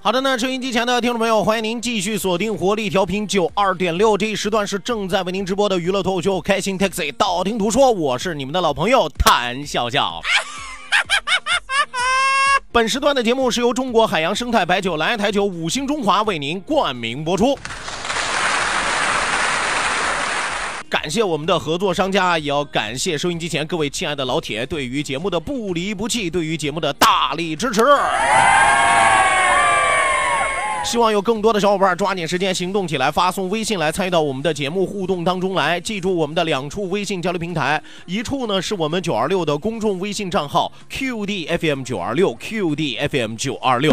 好的呢，收音机前的听众朋友，欢迎您继续锁定活力调频九二点六，这一时段是正在为您直播的娱乐脱口秀《开心 Taxi》，道听途说，我是你们的老朋友谭笑笑。本时段的节目是由中国海洋生态白酒、蓝台酒、五星中华为您冠名播出。感谢我们的合作商家，也要感谢收音机前各位亲爱的老铁对于节目的不离不弃，对于节目的大力支持。希望有更多的小伙伴抓紧时间行动起来，发送微信来参与到我们的节目互动当中来。记住我们的两处微信交流平台，一处呢是我们九二六的公众微信账号 QDFM 九二六 QDFM 九二六，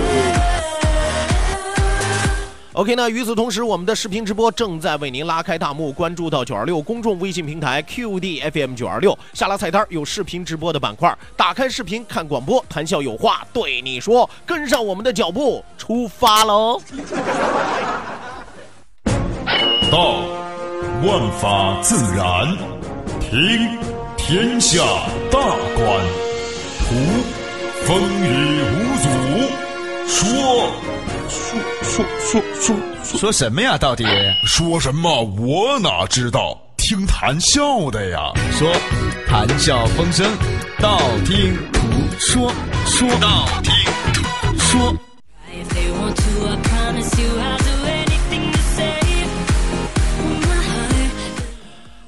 OK，那与此同时，我们的视频直播正在为您拉开大幕。关注到九二六公众微信平台 QDFM 九二六，下拉菜单有视频直播的板块，打开视频看广播，谈笑有话对你说，跟上我们的脚步，出发喽！道，万法自然；听，天下大观；图，风雨无阻；说。说说说说说什么呀？到底说什么？我哪知道？听谈笑的呀。说，谈笑风生，道听途说，说道听途说。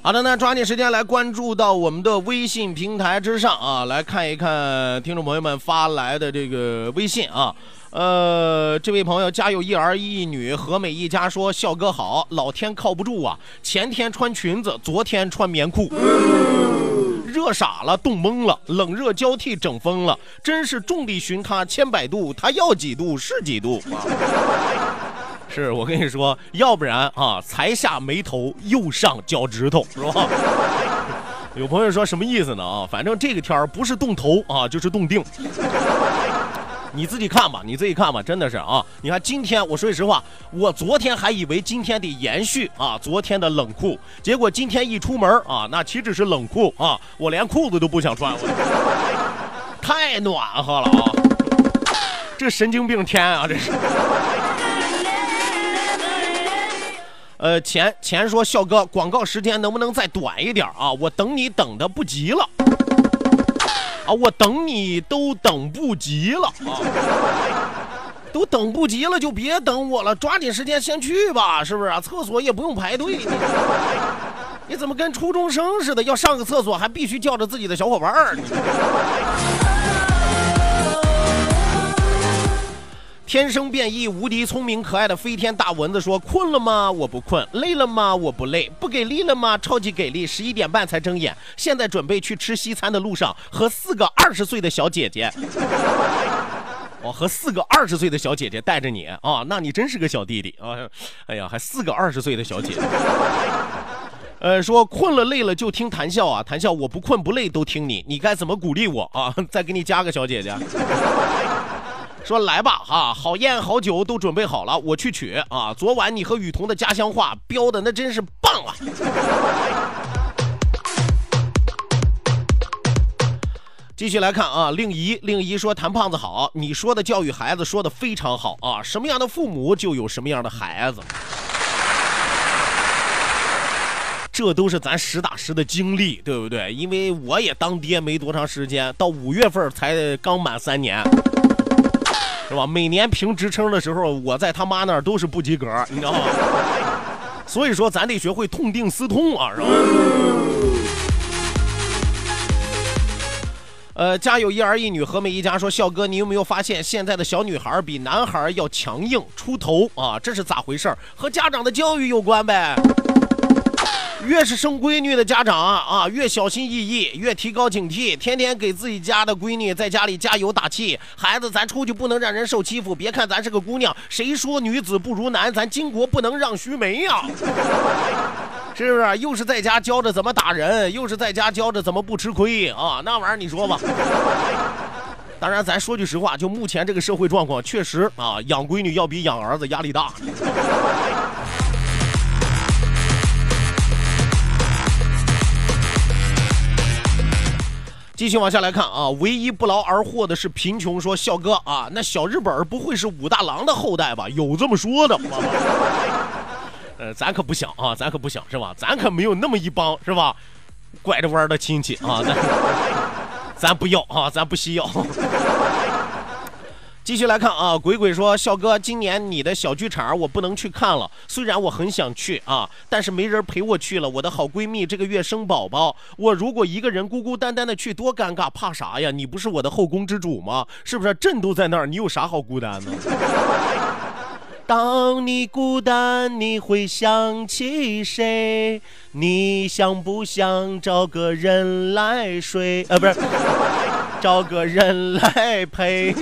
好的，那抓紧时间来关注到我们的微信平台之上啊，来看一看听众朋友们发来的这个微信啊。呃，这位朋友家有一儿一女，和美一家说：“笑哥好，老天靠不住啊！前天穿裙子，昨天穿棉裤，热傻了，冻懵了，冷热交替，整疯了，真是众里寻他千百度，他要几度是几度啊！是我跟你说，要不然啊，才下眉头，又上脚趾头，是吧？有朋友说什么意思呢？啊，反正这个天儿不是冻头啊，就是冻腚。”你自己看吧，你自己看吧，真的是啊！你看今天，我说句实话，我昨天还以为今天得延续啊昨天的冷酷，结果今天一出门啊，那岂止是冷酷啊，我连裤子都不想穿，我太暖和了啊！这神经病天啊，这是。呃，钱钱说，笑哥，广告时间能不能再短一点啊？我等你等的不急了。啊，我等你都等不及了啊！都等不及了，就别等我了，抓紧时间先去吧，是不是啊？厕所也不用排队，你怎么跟初中生似的？要上个厕所还必须叫着自己的小伙伴儿。天生变异、无敌聪明、可爱的飞天大蚊子说：“困了吗？我不困。累了吗？我不累。不给力了吗？超级给力！十一点半才睁眼，现在准备去吃西餐的路上，和四个二十岁的小姐姐。哦，和四个二十岁的小姐姐带着你啊，那你真是个小弟弟啊！哎呀，还四个二十岁的小姐姐。呃，说困了累了就听谈笑啊，谈笑我不困不累都听你，你该怎么鼓励我啊？再给你加个小姐姐。”说来吧，哈，好宴好酒都准备好了，我去取啊。昨晚你和雨桐的家乡话标的那真是棒啊。继续来看啊，令仪令仪说谭胖子好，你说的教育孩子说的非常好啊，什么样的父母就有什么样的孩子，这都是咱实打实的经历，对不对？因为我也当爹没多长时间，到五月份才刚满三年，是吧？每年评职称的时候，我在他妈那儿都是不及格，你知道吗？所以说，咱得学会痛定思痛啊，是吧？呃，家有一儿一女，和美一家说，笑哥，你有没有发现现在的小女孩比男孩要强硬出头啊？这是咋回事？和家长的教育有关呗。越是生闺女的家长啊，越小心翼翼，越提高警惕，天天给自己家的闺女在家里加油打气。孩子，咱出去不能让人受欺负。别看咱是个姑娘，谁说女子不如男？咱巾帼不能让须眉呀，是不是？又是在家教着怎么打人，又是在家教着怎么不吃亏啊？那玩意儿你说吧。当然，咱说句实话，就目前这个社会状况，确实啊，养闺女要比养儿子压力大。继续往下来看啊，唯一不劳而获的是贫穷。说笑哥啊，那小日本不会是武大郎的后代吧？有这么说的吗？呃，咱可不想啊，咱可不想是吧？咱可没有那么一帮是吧？拐着弯的亲戚啊，咱 咱不要啊，咱不需要。继续来看啊，鬼鬼说：“笑哥，今年你的小剧场我不能去看了，虽然我很想去啊，但是没人陪我去了。我的好闺蜜这个月生宝宝，我如果一个人孤孤单单的去，多尴尬！怕啥呀？你不是我的后宫之主吗？是不是？朕都在那儿，你有啥好孤单的？当你孤单，你会想起谁？你想不想找个人来睡？呃，不是，找个人来陪。”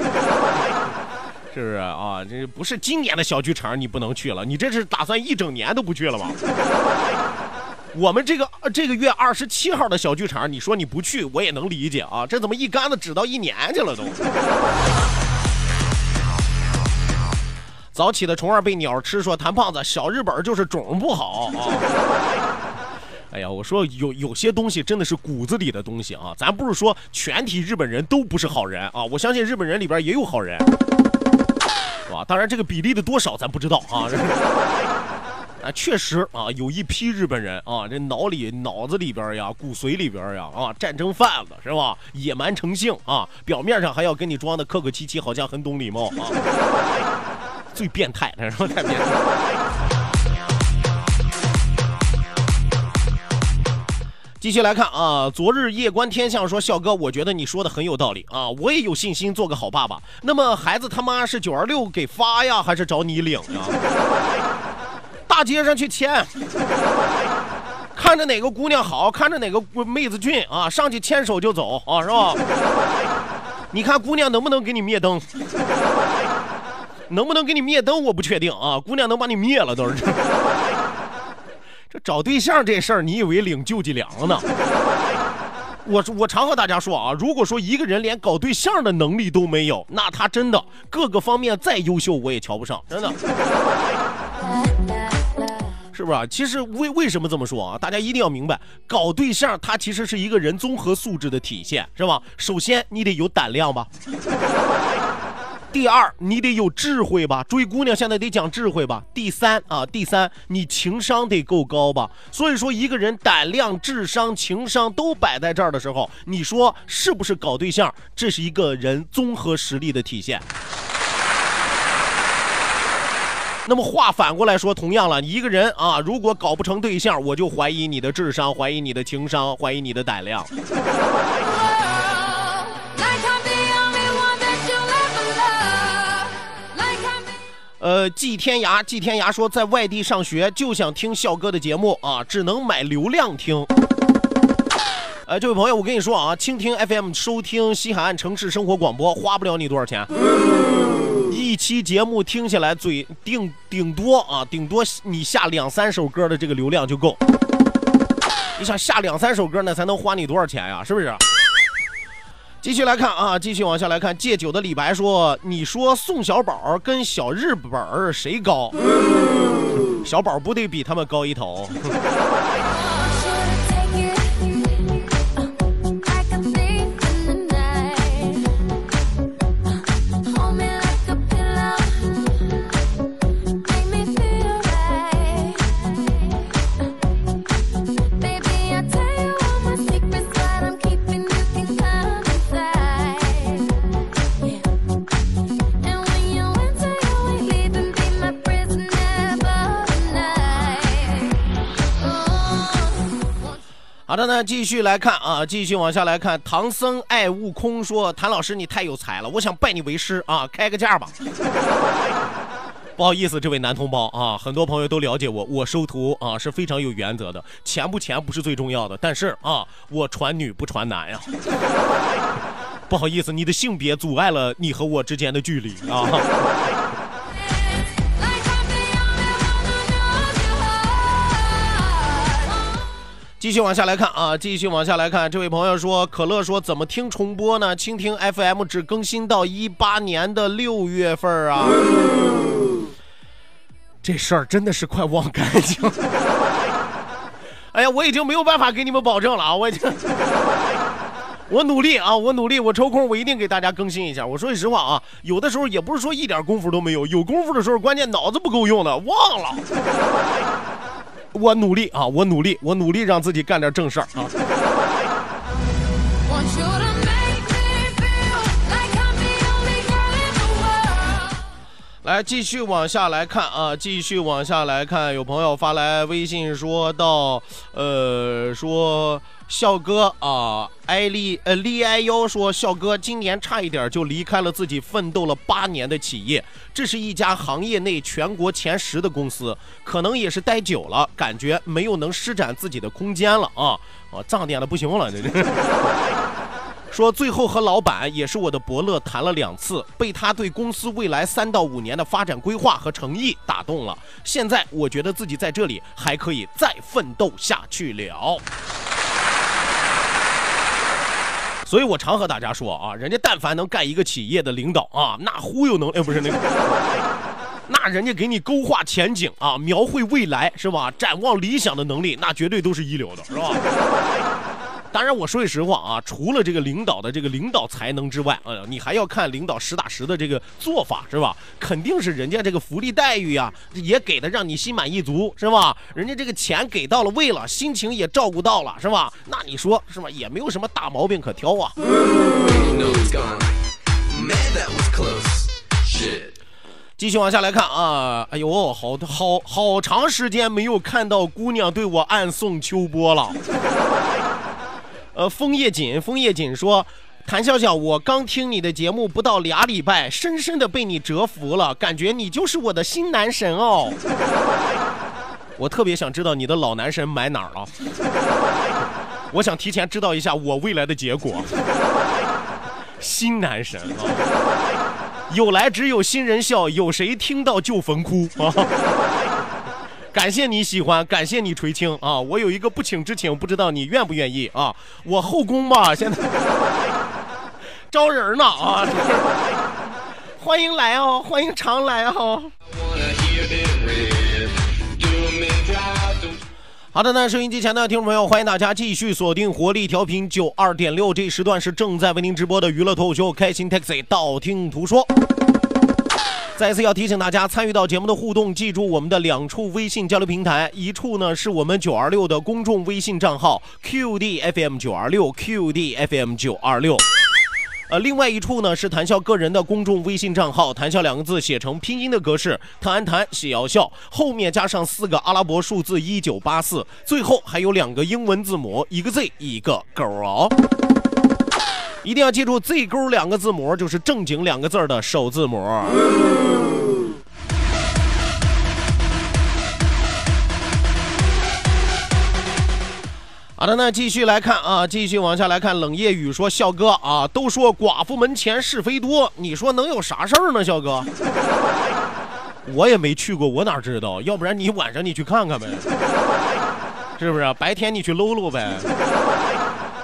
是不是啊？这不是今年的小剧场，你不能去了。你这是打算一整年都不去了吗？我们这个这个月二十七号的小剧场，你说你不去，我也能理解啊。这怎么一竿子指到一年去了都？早起的虫儿被鸟吃，说谭胖子小日本就是种不好啊。哎呀，我说有有些东西真的是骨子里的东西啊。咱不是说全体日本人都不是好人啊，我相信日本人里边也有好人。啊，当然这个比例的多少咱不知道啊。啊，确实啊，有一批日本人啊，这脑里、脑子里边呀、骨髓里边呀啊，战争贩子是吧？野蛮成性啊，表面上还要跟你装的客客气气，好像很懂礼貌啊。最变态的是吧？太变态。继续来看啊，昨日夜观天象说，笑哥，我觉得你说的很有道理啊，我也有信心做个好爸爸。那么孩子他妈是九二六给发呀，还是找你领呀？大街上去牵，看着哪个姑娘好看着哪个妹子俊啊，上去牵手就走啊，是吧？你看姑娘能不能给你灭灯？能不能给你灭灯？我不确定啊，姑娘能把你灭了都是。这找对象这事儿，你以为领救济粮呢？我我常和大家说啊，如果说一个人连搞对象的能力都没有，那他真的各个方面再优秀，我也瞧不上，真的，是不是啊？其实为为什么这么说啊？大家一定要明白，搞对象它其实是一个人综合素质的体现，是吧？首先你得有胆量吧。第二，你得有智慧吧？追姑娘现在得讲智慧吧？第三啊，第三，你情商得够高吧？所以说，一个人胆量、智商、情商都摆在这儿的时候，你说是不是搞对象？这是一个人综合实力的体现。那么话反过来说，同样了，一个人啊，如果搞不成对象，我就怀疑你的智商，怀疑你的情商，怀疑你的胆量。呃，季天涯，季天涯说，在外地上学就想听笑哥的节目啊，只能买流量听。呃，这位朋友，我跟你说啊，蜻蜓 FM 收听西海岸城市生活广播花不了你多少钱，一期节目听下来，最顶顶多啊，顶多你下两三首歌的这个流量就够。你想下两三首歌，那才能花你多少钱呀？是不是？继续来看啊，继续往下来看。戒酒的李白说：“你说宋小宝跟小日本谁高？小宝不得比他们高一头。”好的呢，继续来看啊，继续往下来看。唐僧爱悟空说：“谭老师，你太有才了，我想拜你为师啊，开个价吧。”不好意思，这位男同胞啊，很多朋友都了解我，我收徒啊是非常有原则的，钱不钱不是最重要的，但是啊，我传女不传男呀。不好意思，你的性别阻碍了你和我之间的距离啊。继续往下来看啊，继续往下来看，这位朋友说，可乐说怎么听重播呢？蜻蜓 FM 只更新到一八年的六月份啊，这事儿真的是快忘干净了。哎呀，我已经没有办法给你们保证了啊，我已经，我努力啊，我努力，我抽空我一定给大家更新一下。我说句实话啊，有的时候也不是说一点功夫都没有，有功夫的时候，关键脑子不够用的，忘了。我努力啊！我努力，我努力让自己干点正事儿啊！来，继续往下来看啊！继续往下来看，有朋友发来微信说到，呃，说。笑哥啊，艾利呃利艾幺说，笑哥今年差一点就离开了自己奋斗了八年的企业，这是一家行业内全国前十的公司，可能也是待久了，感觉没有能施展自己的空间了啊，啊，涨点的不行了，这这。说最后和老板也是我的伯乐谈了两次，被他对公司未来三到五年的发展规划和诚意打动了，现在我觉得自己在这里还可以再奋斗下去了。所以我常和大家说啊，人家但凡能干一个企业的领导啊，那忽悠能哎不是那个，那人家给你勾画前景啊，描绘未来是吧？展望理想的能力，那绝对都是一流的，是吧？当然，我说句实话啊，除了这个领导的这个领导才能之外，呃，你还要看领导实打实的这个做法，是吧？肯定是人家这个福利待遇呀，也给的让你心满意足，是吧？人家这个钱给到了位了，心情也照顾到了，是吧？那你说是吧？也没有什么大毛病可挑啊。继续往下来看啊，哎呦，好好好长时间没有看到姑娘对我暗送秋波了。呃，枫叶锦，枫叶锦说：“谭笑笑，我刚听你的节目不到俩礼拜，深深的被你折服了，感觉你就是我的新男神哦。我特别想知道你的老男神买哪儿了，我想提前知道一下我未来的结果。新男神啊，有来只有新人笑，有谁听到就坟哭啊。”感谢你喜欢，感谢你垂青啊！我有一个不请之请，不知道你愿不愿意啊？我后宫吧，现在 招人呢啊！欢迎来哦，欢迎常来哦。好的，那收音机前的听众朋友，欢迎大家继续锁定活力调频九二点六，这时段是正在为您直播的娱乐脱口秀《开心 Taxi》，道听途说。再次要提醒大家，参与到节目的互动，记住我们的两处微信交流平台，一处呢是我们九二六的公众微信账号 QDFM 九二六 QDFM 九二六，呃，另外一处呢是谈笑个人的公众微信账号，谈笑两个字写成拼音的格式，谈谈写要笑，后面加上四个阿拉伯数字一九八四，最后还有两个英文字母，一个 Z 一个勾哦。一定要记住，Z 勾两个字母就是正经两个字的首字母。好的，那继续来看啊，继续往下来看。冷夜雨说：“笑哥啊，都说寡妇门前是非多，你说能有啥事儿呢？笑哥，我也没去过，我哪知道？要不然你晚上你去看看呗，是不是？白天你去搂搂呗。”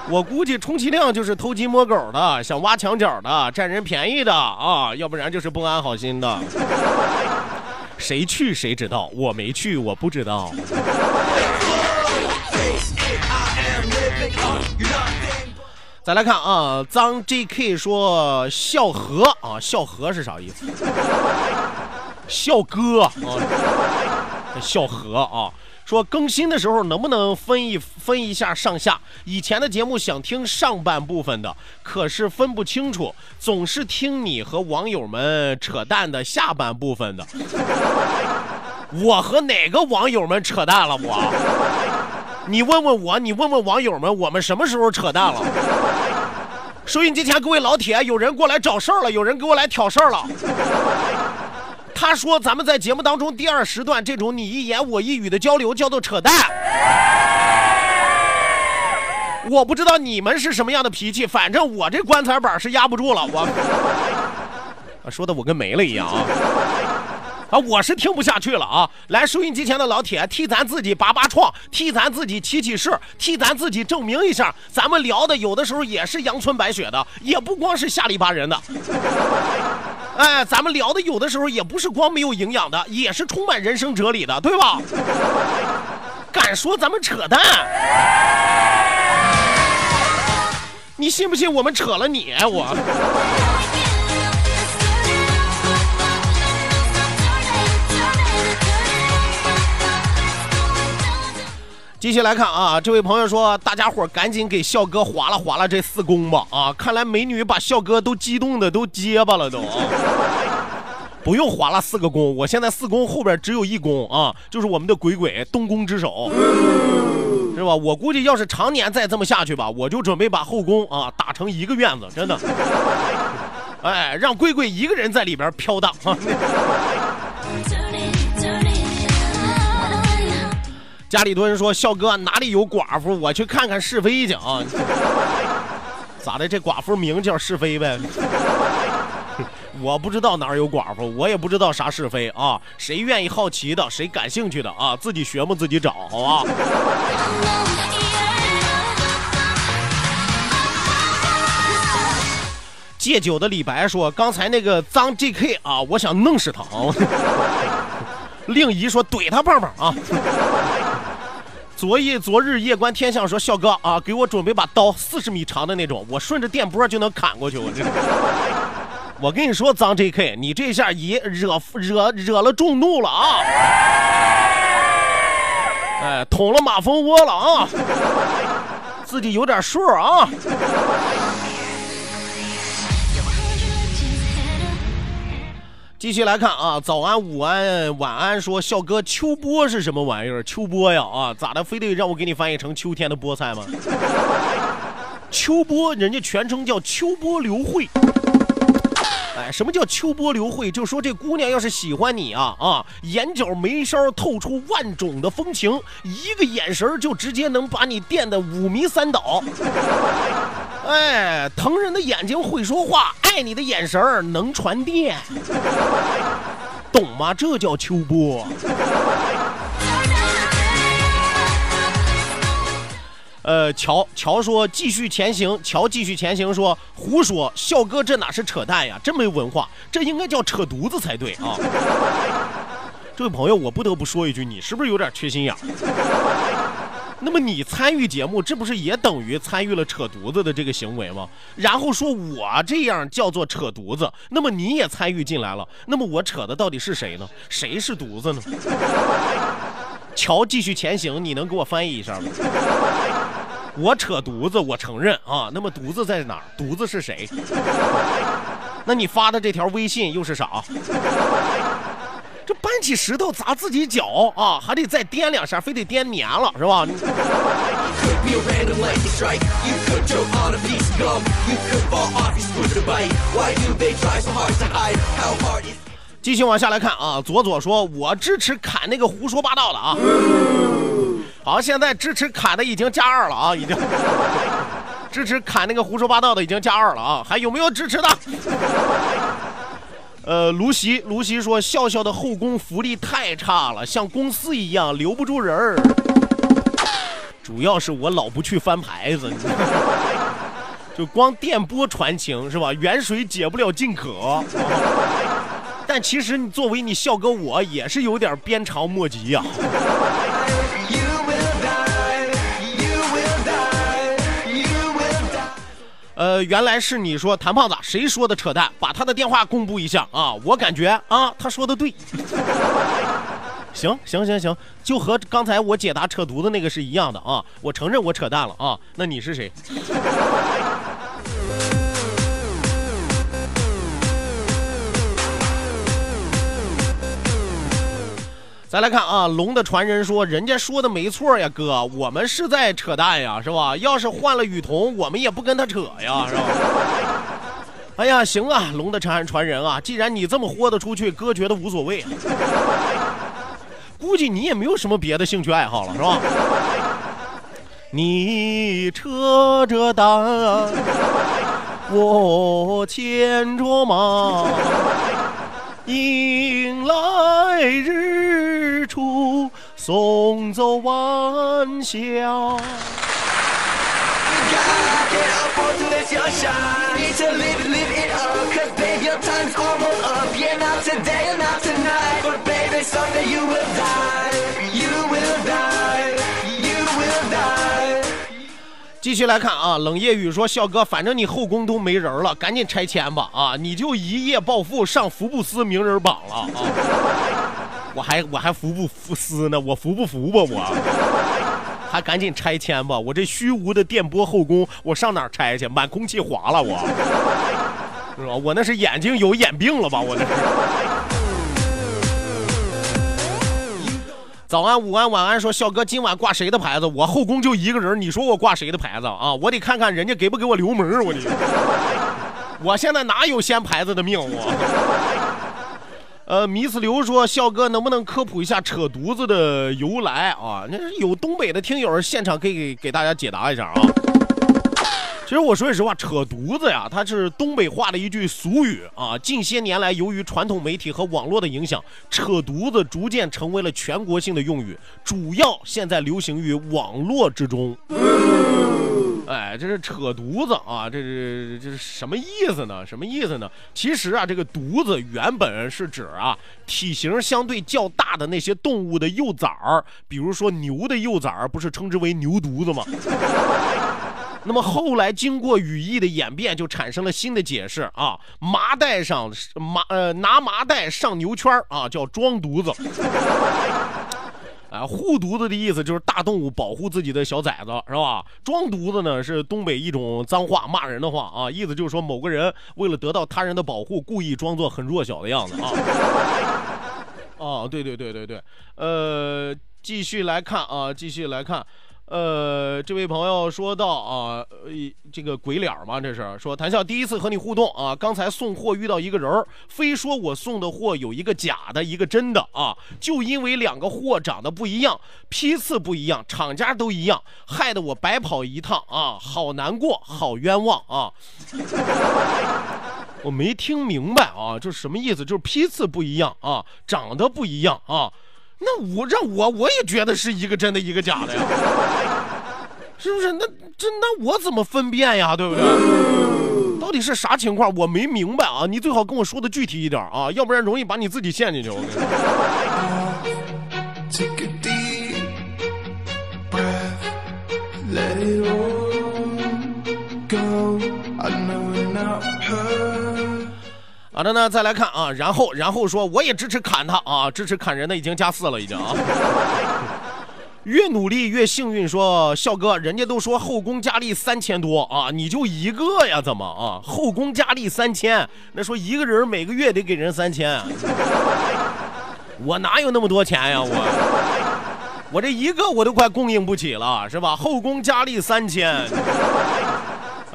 我估计充其量就是偷鸡摸狗的，想挖墙角的，占人便宜的啊，要不然就是不安好心的。谁去谁知道，我没去，我不知道。再来看啊，脏 JK 说笑和啊，笑和是啥意思？笑哥啊，笑和啊。说更新的时候能不能分一分一下上下？以前的节目想听上半部分的，可是分不清楚，总是听你和网友们扯淡的下半部分的。我和哪个网友们扯淡了？我 你问问我，你问问网友们，我们什么时候扯淡了？收音机前各位老铁，有人过来找事儿了，有人给我来挑事儿了。他说咱们在节目当中第二时段这种你一言我一语的交流叫做扯淡。我不知道你们是什么样的脾气，反正我这棺材板是压不住了。我说的我跟没了一样啊。啊，我是听不下去了啊！来，收音机前的老铁，替咱自己拔拔创，替咱自己起起势，替咱自己证明一下，咱们聊的有的时候也是阳春白雪的，也不光是下里巴人的。哎，咱们聊的有的时候也不是光没有营养的，也是充满人生哲理的，对吧？敢说咱们扯淡？你信不信我们扯了你？我。继续来看啊，这位朋友说，大家伙赶紧给笑哥划拉划拉这四宫吧啊！看来美女把笑哥都激动的都结巴了都。不用划拉四个宫，我现在四宫后边只有一宫啊，就是我们的鬼鬼东宫之首，是吧？我估计要是常年再这么下去吧，我就准备把后宫啊打成一个院子，真的。哎，让贵贵一个人在里边飘荡。家里多人说笑哥哪里有寡妇，我去看看是非去啊！咋的？这寡妇名叫是非呗？我不知道哪儿有寡妇，我也不知道啥是非啊！谁愿意好奇的，谁感兴趣的啊，自己学嘛，自己找，好吧？戒酒的李白说：“刚才那个脏 JK 啊，我想弄死他。”啊令仪说：“怼他棒棒啊！”昨夜昨日夜观天象说：“笑哥啊，给我准备把刀，四十米长的那种，我顺着电波就能砍过去。我这，我跟你说，脏 JK，你这下也惹惹惹了众怒了啊！哎，捅了马蜂窝了啊！自己有点数啊！”继续来看啊，早安、午安、晚安。说笑哥，秋波是什么玩意儿？秋波呀，啊，咋的？非得让我给你翻译成秋天的菠菜吗？秋波，人家全称叫秋波刘慧。哎，什么叫秋波流慧？就说这姑娘要是喜欢你啊啊，眼角眉梢透出万种的风情，一个眼神就直接能把你电得五迷三倒。哎，疼人的眼睛会说话，爱你的眼神能传电，懂吗？这叫秋波。呃，乔乔说继续前行，乔继续前行说胡说，笑哥这哪是扯淡呀？真没文化，这应该叫扯犊子才对啊！这位朋友，我不得不说一句，你是不是有点缺心眼？那么你参与节目，这不是也等于参与了扯犊子的这个行为吗？然后说我这样叫做扯犊子，那么你也参与进来了，那么我扯的到底是谁呢？谁是犊子呢？乔继续前行，你能给我翻译一下吗？我扯犊子，我承认啊。那么犊子在哪儿？犊子是谁？那你发的这条微信又是啥？这搬起石头砸自己脚啊，还得再颠两下，非得颠黏了是吧？继续往下来看啊，左左说，我支持砍那个胡说八道的啊。好，现在支持砍的已经加二了啊，已经 支持砍那个胡说八道的已经加二了啊，还有没有支持的？呃，卢席，卢席说，笑笑的后宫福利太差了，像公司一样留不住人儿。主要是我老不去翻牌子，就光电波传情是吧？远水解不了近渴。但其实你作为你笑哥，我也是有点鞭长莫及呀。呃，原来是你说谭胖子，谁说的扯淡？把他的电话公布一下啊！我感觉啊，他说的对。行行行行，就和刚才我解答扯犊子那个是一样的啊！我承认我扯淡了啊！那你是谁？再来看啊，龙的传人说，人家说的没错呀，哥，我们是在扯淡呀，是吧？要是换了雨桐，我们也不跟他扯呀，是吧？哎呀，行啊，龙的传传人啊，既然你这么豁得出去，哥觉得无所谓。估计你也没有什么别的兴趣爱好了，是吧？你扯着蛋，我牵着马，迎来日出，送走晚霞。继续来看啊，冷夜雨说：“笑哥，反正你后宫都没人了，赶紧拆迁吧！啊，你就一夜暴富，上福布斯名人榜了啊！我还我还福不福斯呢？我服不服吧？我还赶紧拆迁吧！我这虚无的电波后宫，我上哪拆去？满空气划了我，是吧？我那是眼睛有眼病了吧？我这是。”早安，午安，晚安。说笑哥今晚挂谁的牌子？我后宫就一个人，你说我挂谁的牌子啊？我得看看人家给不给我留门我得，我现在哪有掀牌子的命我？呃，迷思刘说笑哥能不能科普一下扯犊子的由来啊？那是有东北的听友现场可以给给大家解答一下啊。其实我说句实话，扯犊子呀，它是东北话的一句俗语啊。近些年来，由于传统媒体和网络的影响，扯犊子逐渐成为了全国性的用语，主要现在流行于网络之中。哎，这是扯犊子啊，这是这是什么意思呢？什么意思呢？其实啊，这个犊子原本是指啊体型相对较大的那些动物的幼崽儿，比如说牛的幼崽儿，不是称之为牛犊子吗？那么后来经过语义的演变，就产生了新的解释啊，麻袋上麻呃拿麻袋上牛圈啊，叫装犊子。啊，护犊子的意思就是大动物保护自己的小崽子，是吧？装犊子呢是东北一种脏话，骂人的话啊，意思就是说某个人为了得到他人的保护，故意装作很弱小的样子啊。哦，对对对对对，呃，继续来看啊，继续来看。呃，这位朋友说到啊，这个鬼脸嘛，这是说谭笑第一次和你互动啊，刚才送货遇到一个人儿非说我送的货有一个假的，一个真的啊，就因为两个货长得不一样，批次不一样，厂家都一样，害得我白跑一趟啊，好难过，好冤枉啊！我没听明白啊，这是什么意思？就是批次不一样啊，长得不一样啊。那我让我我也觉得是一个真的，一个假的呀，是不是？那这那我怎么分辨呀？对不对？到底是啥情况？我没明白啊！你最好跟我说的具体一点啊，要不然容易把你自己陷进去。我好的呢，再来看啊，然后然后说我也支持砍他啊，支持砍人的已经加四了，已经啊。越努力越幸运，说笑哥，人家都说后宫佳丽三千多啊，你就一个呀？怎么啊？后宫佳丽三千，那说一个人每个月得给人三千，我哪有那么多钱呀？我我这一个我都快供应不起了，是吧？后宫佳丽三千。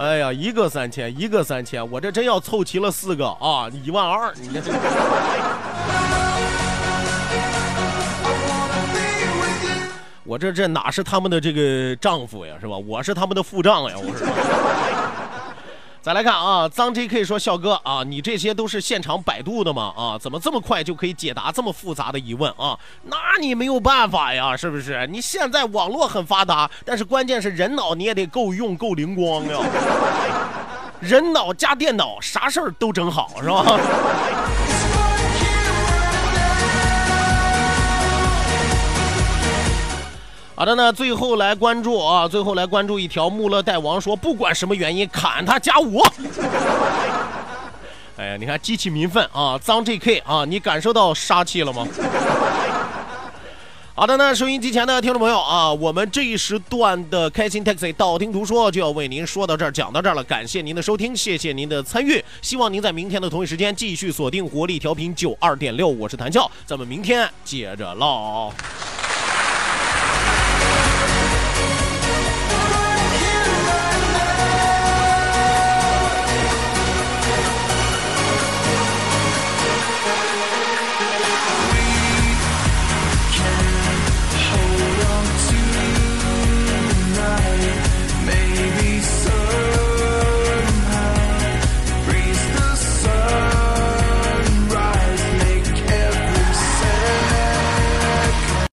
哎呀，一个三千，一个三千，我这真要凑齐了四个啊，一万二，你这。我这这哪是他们的这个丈夫呀，是吧？我是他们的付账呀，我是。再来看啊，张 JK 说笑哥啊，你这些都是现场百度的吗？啊，怎么这么快就可以解答这么复杂的疑问啊？那你没有办法呀，是不是？你现在网络很发达，但是关键是人脑你也得够用，够灵光呀。人脑加电脑，啥事儿都整好，是吧？好的呢，最后来关注啊，最后来关注一条穆勒代王说，不管什么原因砍他加五。哎呀，你看激起民愤啊，脏 JK 啊，你感受到杀气了吗？好的，那收音机前的听众朋友啊，我们这一时段的开心 taxi 道听途说就要为您说到这儿，讲到这儿了。感谢您的收听，谢谢您的参与。希望您在明天的同一时间继续锁定活力调频九二点六，我是谭笑，咱们明天接着唠。